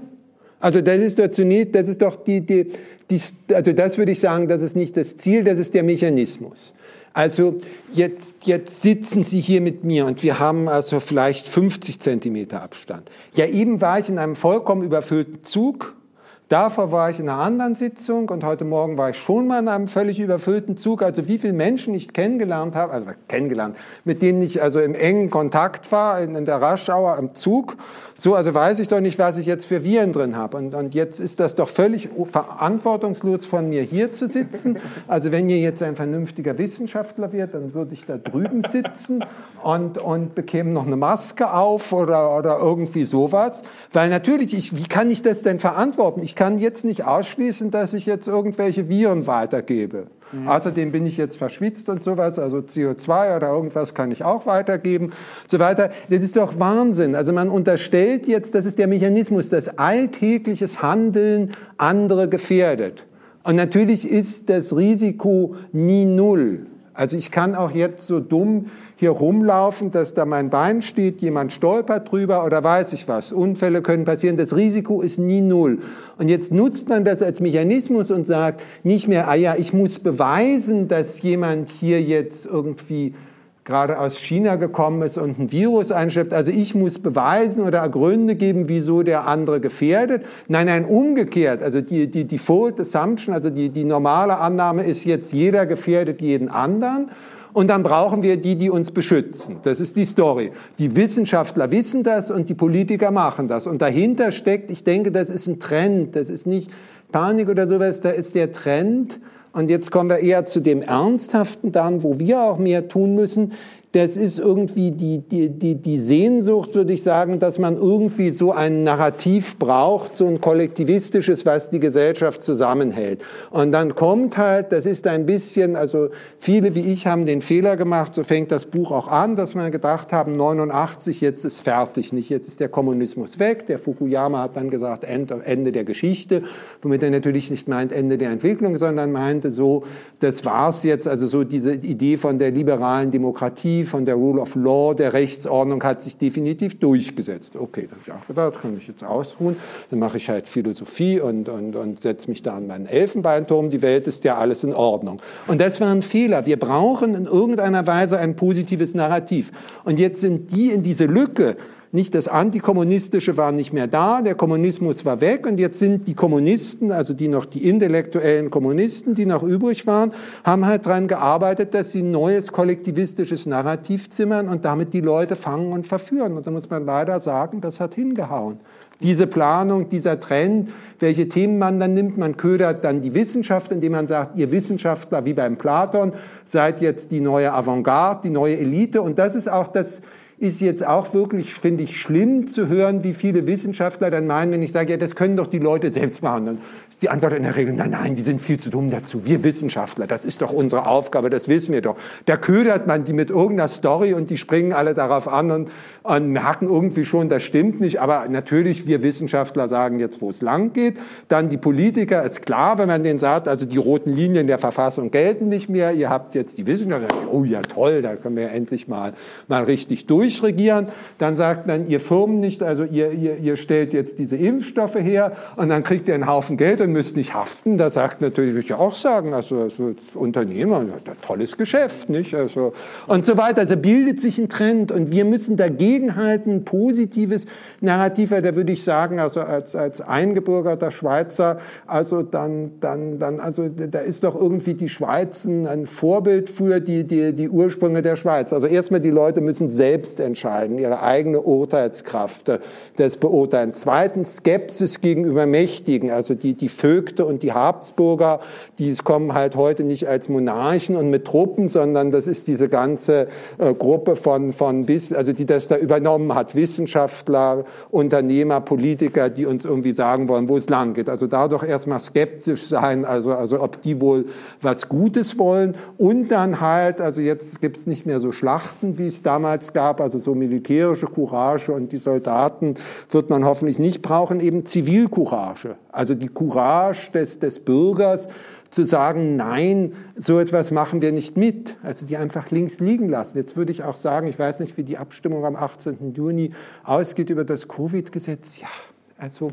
also das ist doch zunächst, das ist doch die, die, die, also das würde ich sagen, das ist nicht das Ziel, das ist der Mechanismus. Also jetzt, jetzt sitzen Sie hier mit mir und wir haben also vielleicht 50 Zentimeter Abstand. Ja, eben war ich in einem vollkommen überfüllten Zug Davor war ich in einer anderen Sitzung und heute Morgen war ich schon mal in einem völlig überfüllten Zug. Also wie viele Menschen ich kennengelernt habe, also kennengelernt, mit denen ich also im engen Kontakt war, in, der Raschauer am Zug. So, also weiß ich doch nicht, was ich jetzt für Viren drin habe. Und, und jetzt ist das doch völlig verantwortungslos von mir hier zu sitzen. Also wenn ihr jetzt ein vernünftiger Wissenschaftler wird, dann würde ich da drüben sitzen und, und bekäme noch eine Maske auf oder, oder irgendwie sowas. Weil natürlich, ich, wie kann ich das denn verantworten? Ich kann jetzt nicht ausschließen, dass ich jetzt irgendwelche Viren weitergebe. Mhm. Außerdem bin ich jetzt verschwitzt und sowas, also CO2 oder irgendwas kann ich auch weitergeben, so weiter. Das ist doch Wahnsinn. Also man unterstellt jetzt, das ist der Mechanismus, dass alltägliches Handeln andere gefährdet. Und natürlich ist das Risiko nie null. Also ich kann auch jetzt so dumm hier rumlaufen, dass da mein Bein steht, jemand stolpert drüber oder weiß ich was. Unfälle können passieren, das Risiko ist nie null. Und jetzt nutzt man das als Mechanismus und sagt nicht mehr, ah ja, ich muss beweisen, dass jemand hier jetzt irgendwie gerade aus China gekommen ist und ein Virus einschleppt. Also ich muss beweisen oder Gründe geben, wieso der andere gefährdet. Nein, nein, umgekehrt. Also die, die Default Assumption, also die, die normale Annahme ist jetzt, jeder gefährdet jeden anderen. Und dann brauchen wir die, die uns beschützen. Das ist die Story. Die Wissenschaftler wissen das und die Politiker machen das. Und dahinter steckt, ich denke, das ist ein Trend. Das ist nicht Panik oder sowas. Da ist der Trend. Und jetzt kommen wir eher zu dem Ernsthaften dann, wo wir auch mehr tun müssen das ist irgendwie die, die, die, die Sehnsucht, würde ich sagen, dass man irgendwie so ein Narrativ braucht, so ein kollektivistisches, was die Gesellschaft zusammenhält. Und dann kommt halt, das ist ein bisschen, also viele wie ich haben den Fehler gemacht, so fängt das Buch auch an, dass man gedacht haben, 89, jetzt ist fertig, nicht jetzt ist der Kommunismus weg. Der Fukuyama hat dann gesagt, Ende der Geschichte, womit er natürlich nicht meint Ende der Entwicklung, sondern meinte so, das war's jetzt, also so diese Idee von der liberalen Demokratie, von der Rule of Law, der Rechtsordnung hat sich definitiv durchgesetzt. Okay, dann habe ich auch gedacht, kann ich jetzt ausruhen, dann mache ich halt Philosophie und, und, und setze mich da an meinen Elfenbeinturm, die Welt ist ja alles in Ordnung. Und das war ein Fehler. Wir brauchen in irgendeiner Weise ein positives Narrativ. Und jetzt sind die in diese Lücke, nicht das Antikommunistische war nicht mehr da, der Kommunismus war weg und jetzt sind die Kommunisten, also die noch die intellektuellen Kommunisten, die noch übrig waren, haben halt daran gearbeitet, dass sie ein neues kollektivistisches Narrativ zimmern und damit die Leute fangen und verführen. Und da muss man leider sagen, das hat hingehauen. Diese Planung, dieser Trend, welche Themen man dann nimmt, man ködert dann die Wissenschaft, indem man sagt, ihr Wissenschaftler wie beim Platon seid jetzt die neue Avantgarde, die neue Elite. Und das ist auch das ist jetzt auch wirklich, finde ich, schlimm zu hören, wie viele Wissenschaftler dann meinen, wenn ich sage, ja, das können doch die Leute selbst machen. Dann ist die Antwort in der Regel, nein, nein, die sind viel zu dumm dazu. Wir Wissenschaftler, das ist doch unsere Aufgabe, das wissen wir doch. Da ködert man die mit irgendeiner Story und die springen alle darauf an und, und merken irgendwie schon, das stimmt nicht. Aber natürlich, wir Wissenschaftler sagen jetzt, wo es lang geht. Dann die Politiker, ist klar, wenn man denen sagt, also die roten Linien der Verfassung gelten nicht mehr. Ihr habt jetzt die Wissenschaftler, oh ja, toll, da können wir endlich mal, mal richtig durchregieren. Dann sagt man, ihr Firmen nicht, also ihr, ihr, ihr stellt jetzt diese Impfstoffe her und dann kriegt ihr einen Haufen Geld und müsst nicht haften. Da sagt natürlich, würde ich auch sagen, also, also Unternehmer, tolles Geschäft, nicht? Also, und so weiter. Also bildet sich ein Trend und wir müssen dagegenhalten, positives Narrativ, da würde ich sagen, also als, als eingebürgerter Schweizer, also dann, dann, dann, also da ist doch irgendwie die Schweiz ein Vorbild für die, die, die Ursprünge der Schweiz. Also erstmal die Leute müssen selbst entscheiden, ihre eigene Urteilskraft des Beurteilen. Zweitens Skepsis gegenüber Mächtigen, also die, die Vögte und die Habsburger, die kommen halt heute nicht als Monarchen und mit Truppen, sondern das ist diese ganze äh, Gruppe von, von also die das da übernommen hat, Wissenschaftler, Unternehmer, Politiker, die uns irgendwie sagen wollen, wo es lang geht. Also da doch erstmal skeptisch sein, also, also ob die wohl was Gutes wollen und dann halt, also jetzt gibt es nicht mehr so Schlachten, wie es damals gab, also so militärische Courage und die Soldaten wird man hoffentlich nicht brauchen, eben Zivilcourage. Also die Courage des, des Bürgers zu sagen, nein, so etwas machen wir nicht mit. Also die einfach links liegen lassen. Jetzt würde ich auch sagen, ich weiß nicht, wie die Abstimmung am 18. Juni ausgeht über das Covid-Gesetz. Ja, also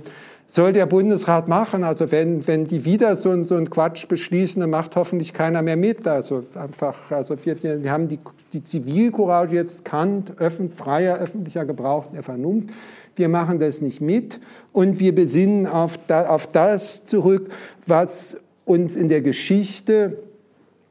soll der Bundesrat machen. Also wenn, wenn die wieder so, so einen Quatsch beschließen, dann macht hoffentlich keiner mehr mit. Also einfach, also wir, wir haben die, die Zivilcourage jetzt Kant, öffn, freier öffentlicher Gebrauch der Vernunft. wir machen das nicht mit und wir besinnen auf, da, auf das zurück, was uns in der Geschichte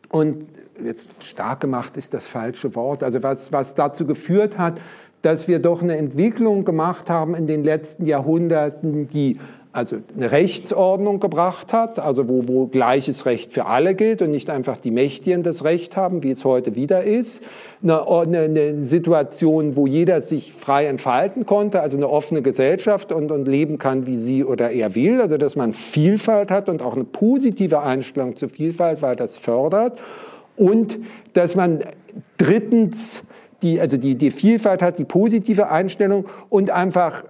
und jetzt stark gemacht ist das falsche Wort, also was, was dazu geführt hat, dass wir doch eine Entwicklung gemacht haben in den letzten Jahrhunderten, die also eine Rechtsordnung gebracht hat, also wo, wo gleiches Recht für alle gilt und nicht einfach die Mächtigen das Recht haben, wie es heute wieder ist. Eine, eine, Situation, wo jeder sich frei entfalten konnte, also eine offene Gesellschaft und, und leben kann, wie sie oder er will, also dass man Vielfalt hat und auch eine positive Einstellung zur Vielfalt, weil das fördert. Und dass man drittens die, also die, die Vielfalt hat, die positive Einstellung und einfach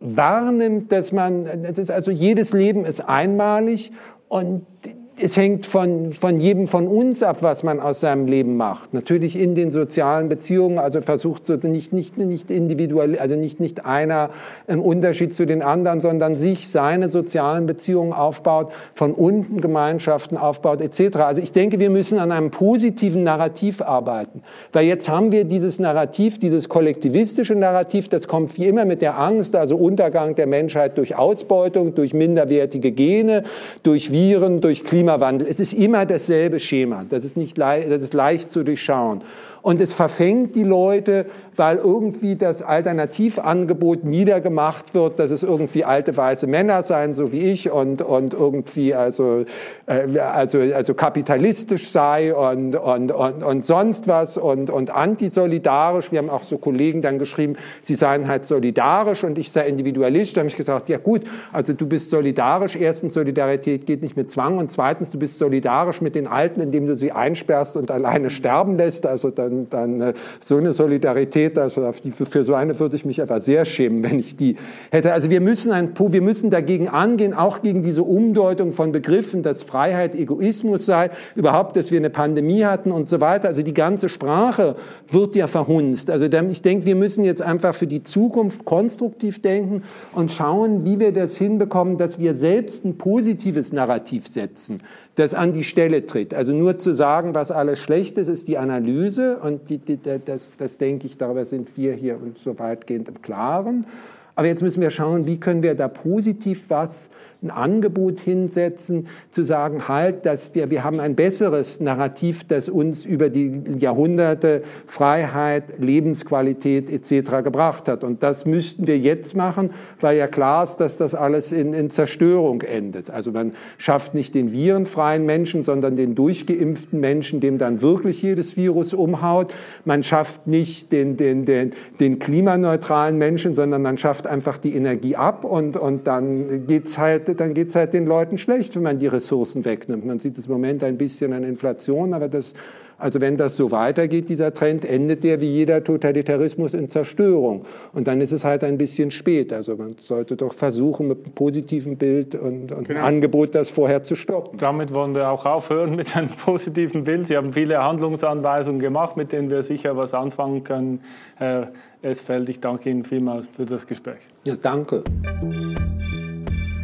wahrnimmt, dass man, das ist also jedes Leben ist einmalig und es hängt von, von jedem von uns ab, was man aus seinem Leben macht. Natürlich in den sozialen Beziehungen, also versucht so nicht, nicht, nicht individuell, also nicht, nicht einer im Unterschied zu den anderen, sondern sich seine sozialen Beziehungen aufbaut, von unten Gemeinschaften aufbaut, etc. Also ich denke, wir müssen an einem positiven Narrativ arbeiten. Weil jetzt haben wir dieses Narrativ, dieses kollektivistische Narrativ, das kommt wie immer mit der Angst, also Untergang der Menschheit durch Ausbeutung, durch minderwertige Gene, durch Viren, durch Klima Klimawandel. Es ist immer dasselbe Schema. Das ist, nicht das ist leicht zu durchschauen. Und es verfängt die Leute, weil irgendwie das Alternativangebot niedergemacht wird, dass es irgendwie alte weiße Männer seien, so wie ich, und, und irgendwie also, äh, also, also kapitalistisch sei und, und, und, und sonst was und, und antisolidarisch. Wir haben auch so Kollegen dann geschrieben, sie seien halt solidarisch und ich sei individualistisch. Da habe ich gesagt, ja gut, also du bist solidarisch. Erstens, Solidarität geht nicht mit Zwang und zweitens, du bist solidarisch mit den Alten, indem du sie einsperrst und alleine sterben lässt. Also dann dann, äh, so eine Solidarität, also für so eine würde ich mich aber sehr schämen, wenn ich die hätte. Also wir müssen, ein, wir müssen dagegen angehen, auch gegen diese Umdeutung von Begriffen, dass Freiheit Egoismus sei, überhaupt, dass wir eine Pandemie hatten und so weiter. Also die ganze Sprache wird ja verhunzt. Also ich denke, wir müssen jetzt einfach für die Zukunft konstruktiv denken und schauen, wie wir das hinbekommen, dass wir selbst ein positives Narrativ setzen das an die Stelle tritt. Also nur zu sagen, was alles schlecht ist, ist die Analyse und die, die, das, das denke ich, darüber sind wir hier so weitgehend im Klaren. Aber jetzt müssen wir schauen, wie können wir da positiv was ein Angebot hinsetzen, zu sagen, halt, dass wir, wir haben ein besseres Narrativ, das uns über die Jahrhunderte Freiheit, Lebensqualität etc. gebracht hat. Und das müssten wir jetzt machen, weil ja klar ist, dass das alles in, in Zerstörung endet. Also man schafft nicht den virenfreien Menschen, sondern den durchgeimpften Menschen, dem dann wirklich jedes Virus umhaut. Man schafft nicht den, den, den, den klimaneutralen Menschen, sondern man schafft einfach die Energie ab und, und dann geht's halt dann geht es halt den Leuten schlecht, wenn man die Ressourcen wegnimmt. Man sieht es im Moment ein bisschen an Inflation, aber das, also wenn das so weitergeht, dieser Trend, endet der wie jeder Totalitarismus in Zerstörung. Und dann ist es halt ein bisschen spät. Also man sollte doch versuchen, mit einem positiven Bild und, und genau. einem Angebot das vorher zu stoppen. Damit wollen wir auch aufhören mit einem positiven Bild. Sie haben viele Handlungsanweisungen gemacht, mit denen wir sicher was anfangen können. Herr Esfeld, ich danke Ihnen vielmals für das Gespräch. Ja, danke.